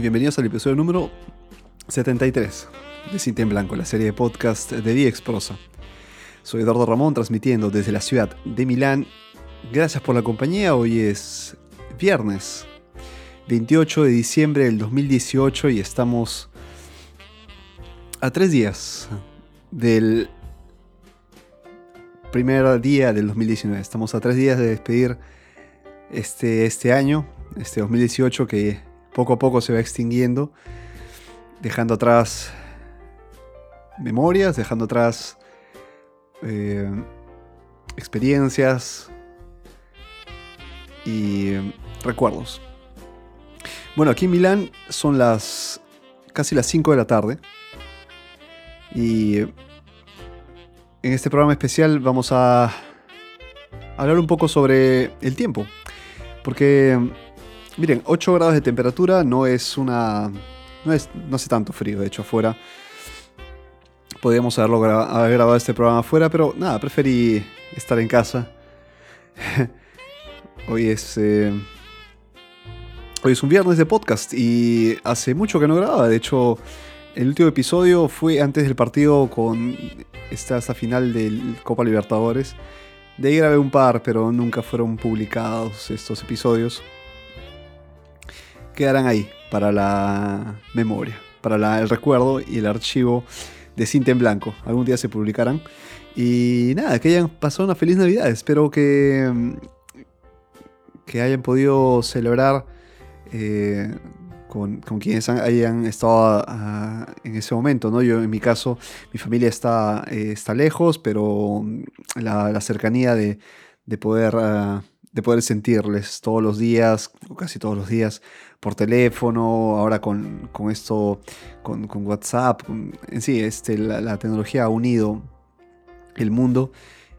bienvenidos al episodio número 73 de Cinta en Blanco, la serie de podcast de Viex Prosa. Soy Eduardo Ramón transmitiendo desde la ciudad de Milán. Gracias por la compañía, hoy es viernes 28 de diciembre del 2018 y estamos a tres días del primer día del 2019. Estamos a tres días de despedir este, este año, este 2018 que poco a poco se va extinguiendo, dejando atrás memorias, dejando atrás eh, experiencias y recuerdos. Bueno, aquí en Milán son las casi las 5 de la tarde y en este programa especial vamos a hablar un poco sobre el tiempo, porque Miren, 8 grados de temperatura no es una. No, es, no hace tanto frío, de hecho, afuera. Podríamos haberlo haber grabado este programa afuera, pero nada, preferí estar en casa. hoy es. Eh, hoy es un viernes de podcast y hace mucho que no grababa. De hecho, el último episodio fue antes del partido con esta, esta final del Copa Libertadores. De ahí grabé un par, pero nunca fueron publicados estos episodios quedarán ahí para la memoria, para el recuerdo y el archivo de cinta en blanco. Algún día se publicarán. Y nada, que hayan pasado una feliz Navidad. Espero que, mm, que hayan podido celebrar eh, con, quienes hayan estado ah, en ese momento. ¿no? Yo en mi caso, mi familia está, eh, está lejos, pero mm, la, cercanía de, poder... Ah, de poder sentirles todos los días, o casi todos los días, por teléfono, ahora con, esto, con, WhatsApp, en sí, este, la, tecnología ha unido el mundo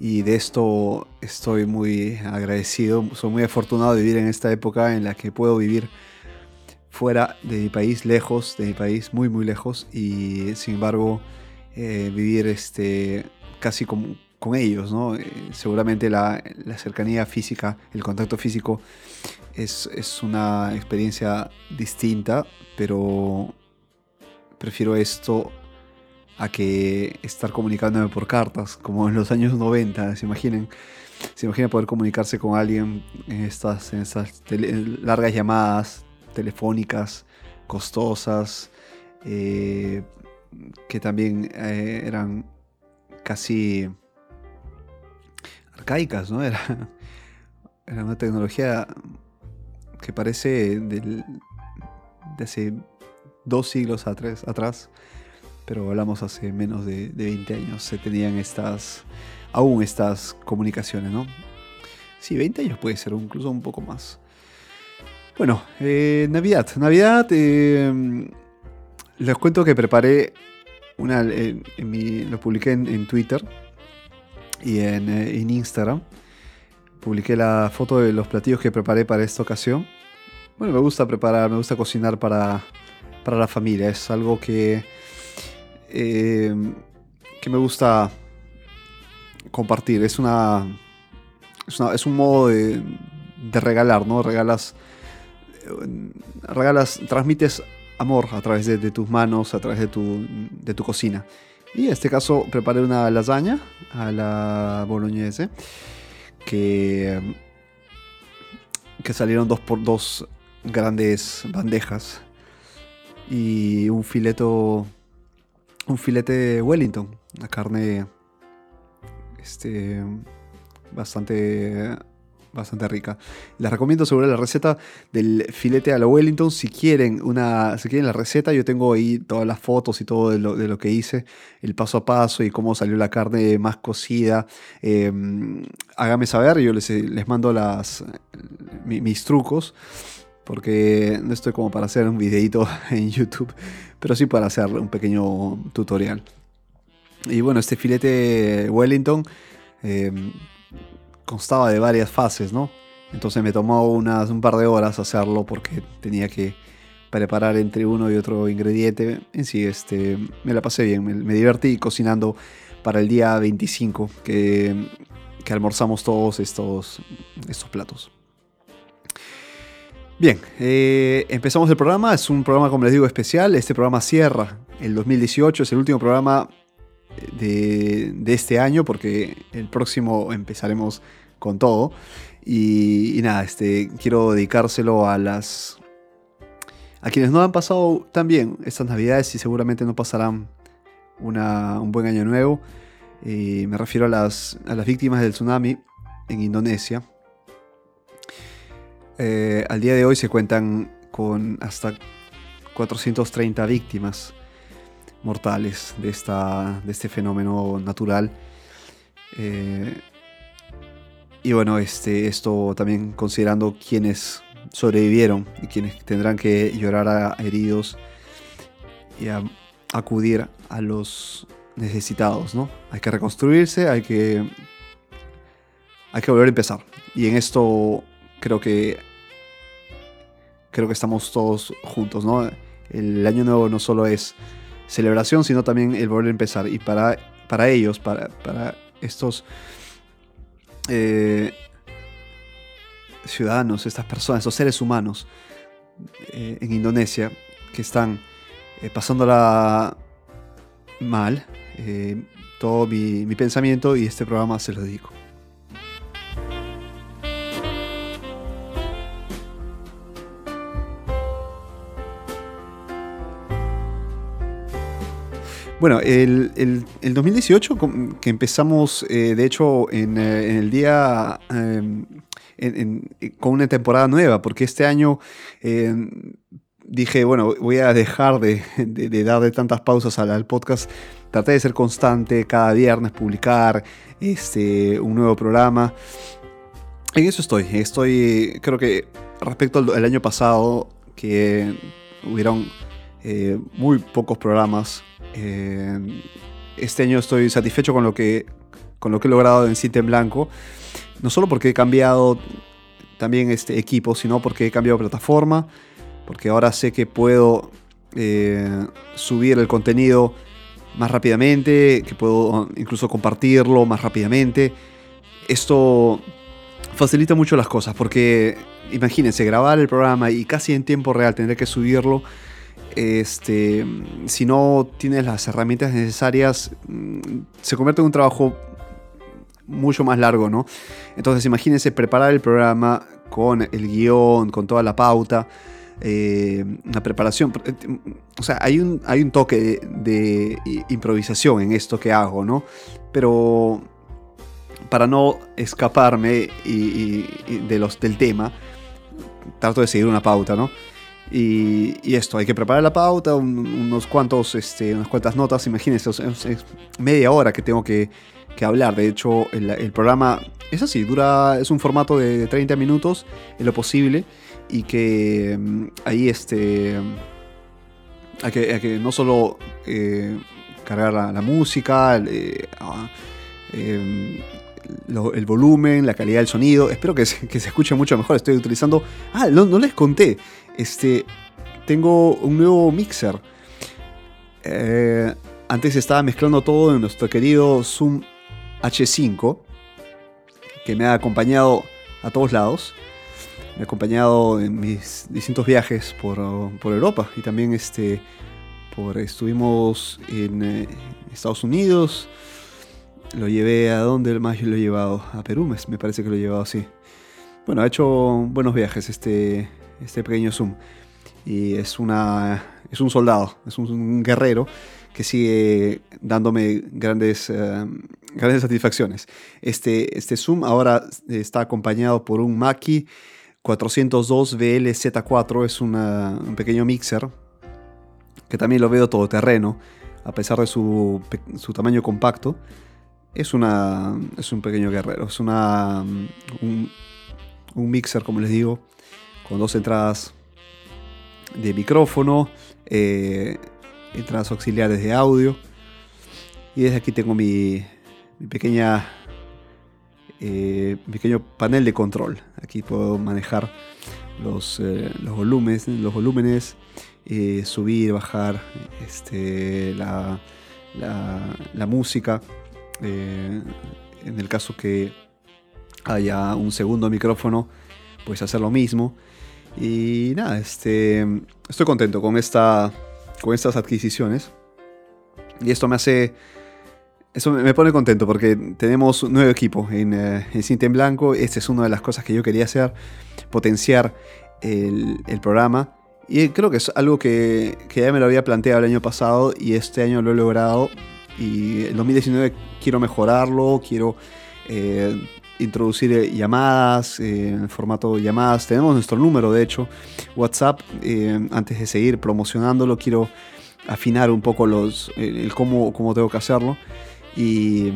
y de esto estoy muy agradecido, soy muy afortunado de vivir en esta época en la que puedo vivir fuera de mi país, lejos de mi país, muy muy lejos y sin embargo eh, vivir este, casi como ellos, ¿no? Eh, seguramente la, cercanía física, el contacto físico es, una experiencia distinta, pero prefiero esto a que estar comunicándome por cartas, como en los años 90, se imaginen. Se imagina poder comunicarse con alguien en estas, en estas largas llamadas telefónicas, costosas, eh, que también eh, eran casi arcaicas, ¿no? Era, era una tecnología que parece de hace dos siglos atrás, pero hablamos hace menos de, 20 años, se tenían estas, aún estas comunicaciones, ¿no? Sí, 20 años puede ser, incluso un poco más. Bueno, eh, Navidad. Navidad, eh, les cuento que preparé una, en lo publiqué en Twitter, y en, eh, en, Instagram. Publiqué la foto de los platillos que preparé para esta ocasión. Bueno, me gusta preparar, me gusta cocinar para, para la familia. Es algo que, eh, que me gusta compartir. Es una, es, un modo de, de, regalar, ¿no? Regalas, regalas, transmites amor a través de, de, tus manos, a través de tu, de tu cocina. Y en este caso preparé una lasaña a la boloñese que, que salieron dos por dos grandes bandejas y un fileto un filete de Wellington, una carne este bastante bastante rica. Les recomiendo sobre la receta del filete a la Wellington. Si quieren, una, si quieren la receta, yo tengo ahí todas las fotos y todo de lo, que hice, el paso a paso y cómo salió la carne más cocida. Eh, hágame saber, yo les, les mando las, mis trucos. Porque no estoy como para hacer un videito en YouTube, pero sí para hacer un pequeño tutorial. Y bueno, este filete Wellington eh, constaba de varias fases, ¿no? Entonces me tomó unas, un par de horas hacerlo porque tenía que preparar entre uno y otro ingrediente. En sí, este, me la pasé bien, me, divertí cocinando para el día 25 que, que almorzamos todos estos, estos platos. Bien, eh, empezamos el programa. Es un programa, como les digo, especial. Este programa cierra el 2018. Es el último programa de, este año porque el próximo empezaremos con todo. Y, nada, este, quiero dedicárselo a las... A quienes no han pasado tan bien estas navidades y seguramente no pasarán un buen año nuevo. Eh, me refiero a las, a las víctimas del tsunami en Indonesia. Eh, al día de hoy se cuentan con hasta 430 víctimas mortales de, esta, de este fenómeno natural. Eh, y bueno, este, esto también considerando quienes sobrevivieron y quienes tendrán que llorar a heridos y acudir a los necesitados, ¿no? Hay que reconstruirse, hay que hay que volver a empezar. Y en esto creo que creo que estamos todos juntos, ¿no? El año nuevo no solo es celebración, sino también el volver a empezar. Y para, para ellos, para, estos eh, ciudadanos, estas personas, estos seres humanos eh, en Indonesia que están eh, pasándola mal, todo mi, mi pensamiento y este programa se lo dedico. Bueno, el, 2018, que empezamos, eh, de hecho, en, eh, el día, em, con una temporada nueva, porque este año em, dije, bueno, voy a dejar de, dar de tantas pausas al, podcast, traté de ser constante, cada viernes publicar este, un nuevo programa. En eso estoy, estoy, creo que respecto al, año pasado, que hubieron eh, muy pocos programas eh, este año estoy satisfecho con lo que, con lo que he logrado en Cinta en Blanco. No solo porque he cambiado también este equipo, sino porque he cambiado plataforma. Porque ahora sé que puedo eh, subir el contenido más rápidamente, que puedo incluso compartirlo más rápidamente. Esto facilita mucho las cosas porque imagínense grabar el programa y casi en tiempo real tener que subirlo este, si no tienes las herramientas necesarias, mm, se convierte en un trabajo mucho más largo, ¿no? Entonces imagínense preparar el programa con el guion, con toda la pauta, eh, la preparación. Eh, o sea, hay un, hay un toque de, improvisación en esto que hago, ¿no? Pero para no escaparme de los, del tema, trato de seguir una pauta, ¿no? Y, esto, hay que preparar la pauta, unos cuantos, este, unas cuantas notas. Imagínense, es, media hora que tengo que, hablar. De hecho, el, programa es así, dura, es un formato de 30 minutos en lo posible. Y que mm, ahí este, hay, que, no solo eh, cargar la, música, eh, ah, el volumen, la calidad del sonido. Espero que se, que se escuche mucho mejor. Estoy utilizando. Ah, no, les conté. Este, tengo un nuevo mixer. Eh, antes estaba mezclando todo en nuestro querido Zoom H5, que me ha acompañado a todos lados. Me ha acompañado en mis distintos viajes por, Europa y también este, por, estuvimos en eh, Estados Unidos. Lo llevé a dónde más lo he llevado? A Perú, me parece que lo he llevado así. Bueno, ha hecho buenos viajes este, este pequeño Zoom. Y es, una, es un soldado, es un, guerrero que sigue dándome grandes, eh, grandes satisfacciones. Este, este Zoom ahora está acompañado por un Mackie 402 VLZ4, es un pequeño mixer que también lo veo todoterreno, a pesar de su, su tamaño compacto. Es, una, es un pequeño guerrero, es una, un, mixer, como les digo, con dos entradas de micrófono, eh, entradas auxiliares de audio. Y desde aquí tengo mi, mi pequeña eh, pequeño panel de control. Aquí puedo manejar los, eh, los volúmenes, los volúmenes subir, bajar este, la, la música. En el caso que haya un segundo micrófono, pues hacer lo mismo. Y nada, este, estoy contento con, esta, con estas adquisiciones. Y esto me hace... Eso me pone contento porque tenemos un nuevo equipo en, eh, en Cinta en Blanco. Esta es una de las cosas que yo quería hacer, potenciar el, el programa. Y creo que es algo que, que, ya me lo había planteado el año pasado y este año lo he logrado. Y el 2019 quiero mejorarlo, quiero eh, introducir eh, llamadas, eh, en formato llamadas. Tenemos nuestro número, de hecho, WhatsApp. Eh, antes de seguir promocionándolo, quiero afinar un poco los, cómo, cómo, tengo que hacerlo. Y,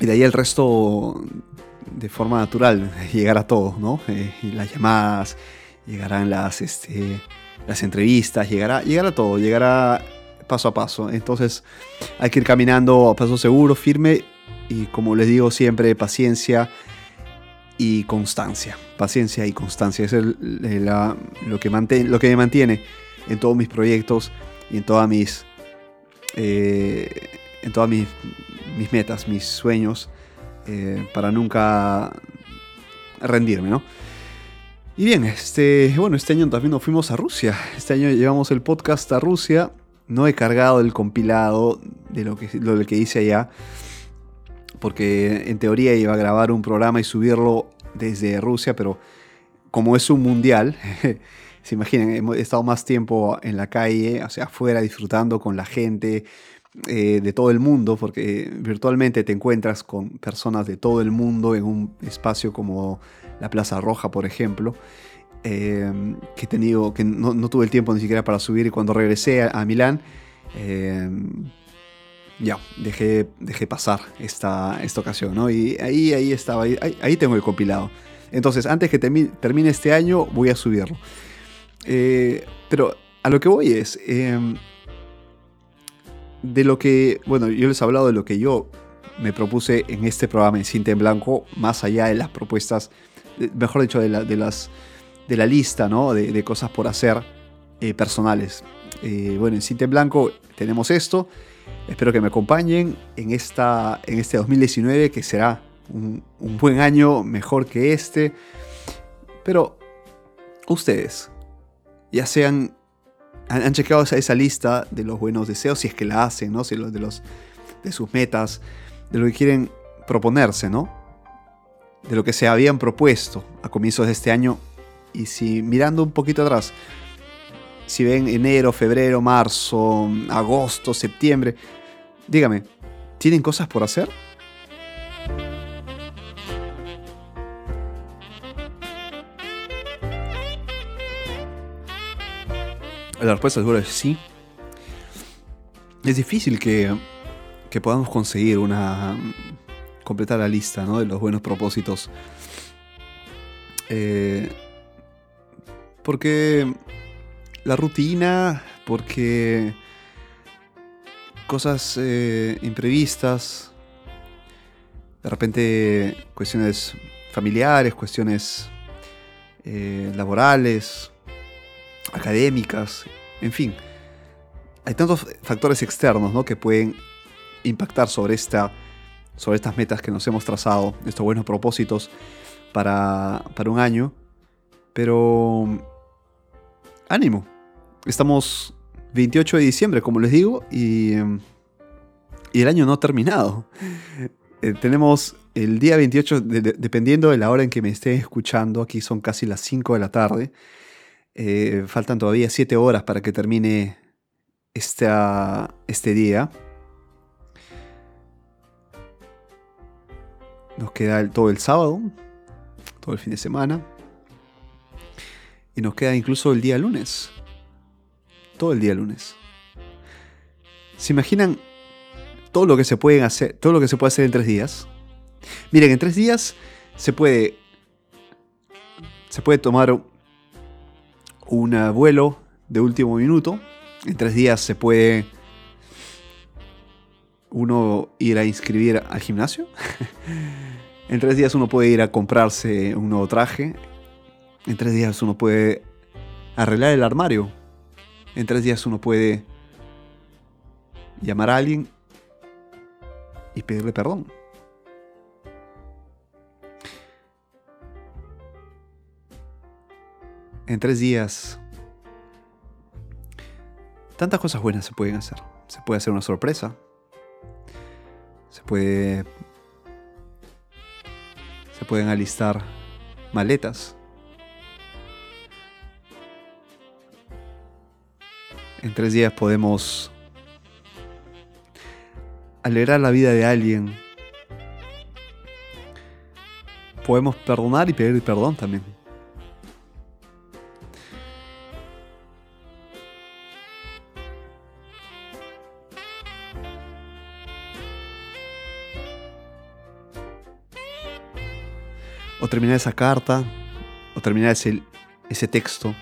de ahí el resto de forma natural, llegar a todo, ¿no? las llamadas, llegarán las, este, las entrevistas, llegará, llegará todo, llegará paso a paso. Entonces hay que ir caminando a paso seguro, firme y como les digo siempre, paciencia y constancia. Paciencia y constancia es el, lo, que lo que me mantiene en todos mis proyectos y en todas mis, eh, en todas mis, mis, metas, mis sueños, eh, para nunca rendirme, ¿no? Y bien, este, bueno, este año también nos fuimos a Rusia. Este año llevamos el podcast a Rusia. No he cargado el compilado de lo que, lo hice allá porque en teoría iba a grabar un programa y subirlo desde Rusia, pero como es un mundial, se imaginan, he estado más tiempo en la calle, o sea, afuera, disfrutando con la gente eh, de todo el mundo, porque virtualmente te encuentras con personas de todo el mundo en un espacio como la Plaza Roja, por ejemplo. Eh, que he tenido, que no, tuve el tiempo ni siquiera para subir y cuando regresé a, Milán, eh, ya, dejé, dejé pasar esta, esta ocasión, ¿no? Y ahí, ahí estaba, ahí, ahí tengo el compilado. Entonces, antes que termine este año, voy a subirlo. Eh, pero a lo que voy es, em, de lo que, bueno, yo les he hablado de lo que yo me propuse en este programa en Cinta en Blanco, más allá de las propuestas, mejor dicho, de, de las, de la lista, ¿no? De, cosas por hacer eh, personales. Eh, bueno, en Cinta en Blanco tenemos esto. Espero que me acompañen en, esta, en este 2019, que será un, buen año, mejor que este. Pero ustedes, ya sean, han, chequeado esa, lista de los buenos deseos, si es que la hacen, ¿no? Si de, los, de sus metas, de lo que quieren proponerse, ¿no? De lo que se habían propuesto a comienzos de este año. Y si mirando un poquito atrás, si ven enero, febrero, marzo, agosto, septiembre, dígame, ¿tienen cosas por hacer? La respuesta seguro es sí. Es difícil que, que podamos conseguir una. completar la lista ¿no? de los buenos propósitos. Eh, porque la rutina, porque cosas eh, imprevistas, de repente cuestiones familiares, cuestiones eh, laborales, académicas, en fin. Hay tantos factores externos ¿no? que pueden impactar sobre, esta, sobre estas metas que nos hemos trazado, estos buenos propósitos para, para un año. Pero ánimo, Estamos 28 de diciembre, como les digo, y, y el año no ha terminado. Eh, tenemos el día 28, dependiendo de la hora en que me esté escuchando, aquí son casi las 5 de la tarde. Eh, faltan todavía 7 horas para que termine esta, este día. Nos queda todo el sábado, todo el fin de semana. Y nos queda incluso el día lunes todo el día lunes. ¿Se imaginan todo lo que se puede hacer, todo lo que se puede hacer en tres días? Miren, en tres días se puede se puede tomar un vuelo de último minuto. En tres días se puede uno ir a inscribir al gimnasio. en tres días uno puede ir a comprarse un nuevo traje. En tres días uno puede arreglar el armario en tres días uno puede llamar a alguien y pedirle perdón. en tres días, tantas cosas buenas se pueden hacer. Se puede hacer una sorpresa. Se puede... Se pueden alistar maletas. En tres días podemos alegrar la vida de alguien. Podemos perdonar y pedir perdón también. O terminar esa carta, o terminar ese, texto.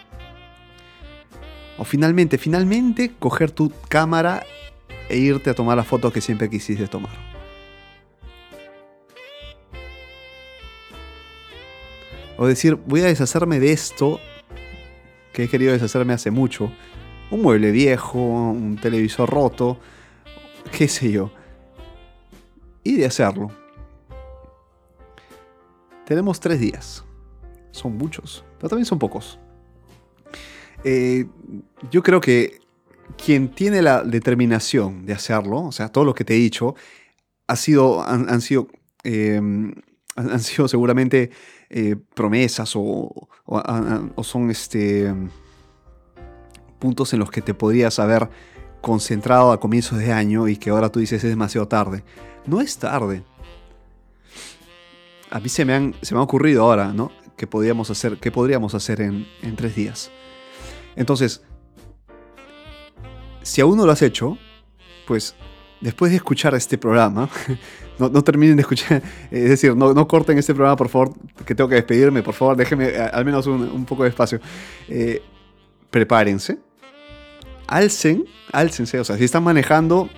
O finalmente, finalmente coger tu cámara e irte a tomar la foto que siempre quisiste tomar. O decir, voy a deshacerme de esto que he querido deshacerme hace mucho. Un mueble viejo, un televisor roto, qué sé yo. Y de hacerlo. Tenemos tres días. Son muchos, pero también son pocos. Eh, yo creo que quien tiene la determinación de hacerlo, o sea, todo lo que te he dicho, ha sido, han, sido, em, han sido seguramente eh, promesas o, son este, puntos en los que te podrías haber concentrado a comienzos de año y que ahora tú dices es demasiado tarde. No es tarde. A mí se me han, se me ha ocurrido ahora, ¿no? Que podríamos hacer, que podríamos hacer en, en tres días. Entonces, si aún no lo has hecho, pues después de escuchar este programa, no, terminen de escuchar, es decir, no, corten este programa, por favor, que tengo que despedirme, por favor, déjenme al menos un, poco de espacio. Eh, prepárense, alcen, alcense, o sea, si están manejando,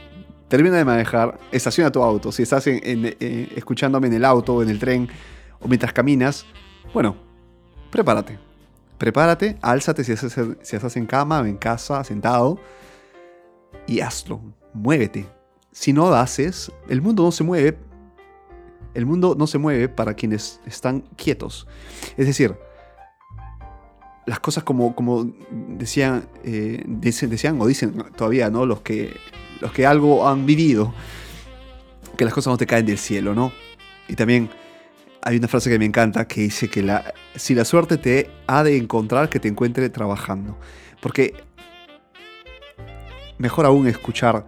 termina de manejar, estaciona tu auto, si estás eh, escuchándome en el auto en el tren o mientras caminas, bueno, prepárate. Prepárate, álzate si estás en cama en casa, sentado y hazlo, muévete. Si no lo haces, el mundo no se mueve. El mundo no se mueve para quienes están quietos. Es decir, las cosas como, como decían, eh, decían o dicen todavía, ¿no? Los que, los que algo han vivido, que las cosas no te caen del cielo, ¿no? Y también hay una frase que me encanta que dice que la, si la suerte te ha de encontrar, que te encuentre trabajando. Porque mejor aún escuchar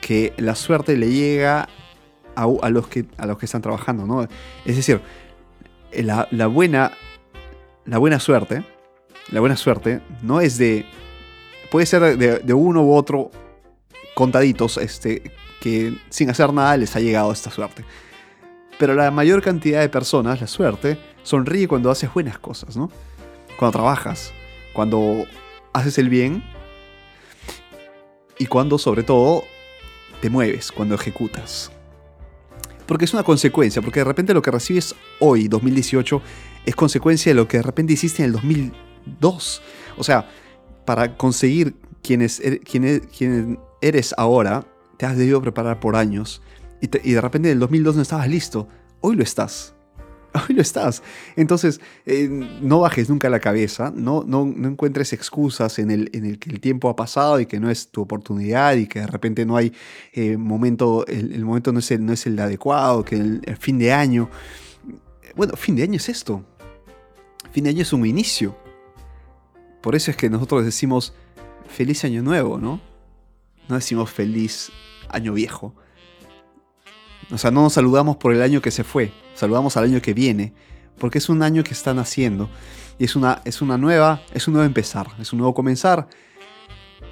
que la suerte le llega a, los, que, a los que están trabajando, ¿no? Es decir, la, buena, la buena suerte, la buena suerte no es de, puede ser de, uno u otro contaditos, este, que sin hacer nada les ha llegado esta suerte. Pero la mayor cantidad de personas, la suerte, sonríe cuando haces buenas cosas, ¿no? Cuando trabajas, cuando haces el bien y cuando sobre todo te mueves, cuando ejecutas. Porque es una consecuencia, porque de repente lo que recibes hoy, 2018, es consecuencia de lo que de repente hiciste en el 2002. O sea, para conseguir quienes, er, quien, eres ahora, te has debido preparar por años y, de repente en el 2002 no estabas listo. Hoy lo estás. hoy lo estás. Entonces, eh, no bajes nunca la cabeza, no, no, encuentres excusas en el, en el que el tiempo ha pasado y que no es tu oportunidad y que de repente no hay eh, momento, el, momento no es el, no es el adecuado, que el, fin de año. Bueno, fin de año es esto. Fin de año es un inicio. Por eso es que nosotros decimos feliz año nuevo, ¿no? No decimos feliz año viejo. O sea, no nos saludamos por el año que se fue, saludamos al año que viene, porque es un año que está naciendo y es una, es una nueva, es un nuevo empezar, es un nuevo comenzar.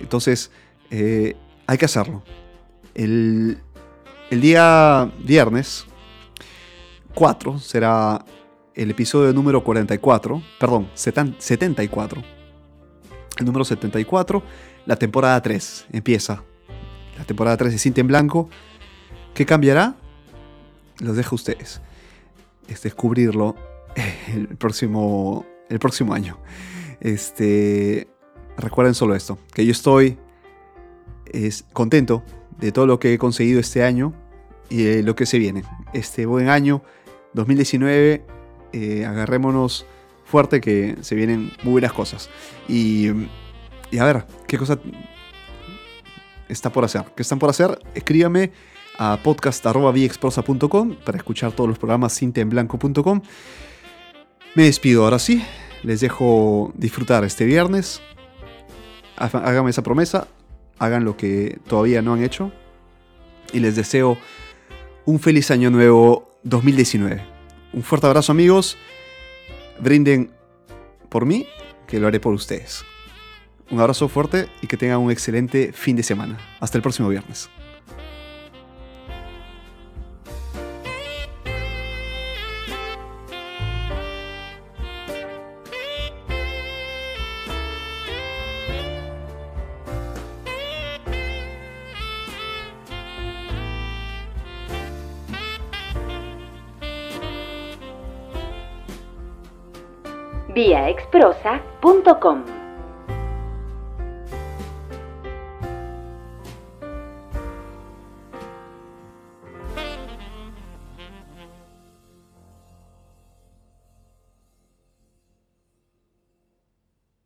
Entonces, eh, hay que hacerlo. El, el día viernes 4 será el episodio número 44, perdón, 74. El número 74, la temporada 3 empieza. La temporada 3 de Cinta en Blanco. ¿Qué cambiará? Los dejo a ustedes es descubrirlo el próximo, el próximo año. Este, recuerden solo esto, que yo estoy es, contento de todo lo que he conseguido este año y de lo que se viene. Este buen año 2019, eh, agarrémonos fuerte que se vienen muy buenas cosas. Y, y a ver, ¿qué cosa está por hacer? ¿Qué están por hacer? Escríbame a podcast.viexprosa.com para escuchar todos los programas cintemblanco.com. Me despido ahora sí, les dejo disfrutar este viernes. Háganme esa promesa, hagan lo que todavía no han hecho y les deseo un feliz año nuevo 2019. Un fuerte abrazo amigos, brinden por mí, que lo haré por ustedes. Un abrazo fuerte y que tengan un excelente fin de semana. Hasta el próximo viernes. viaexprosa.com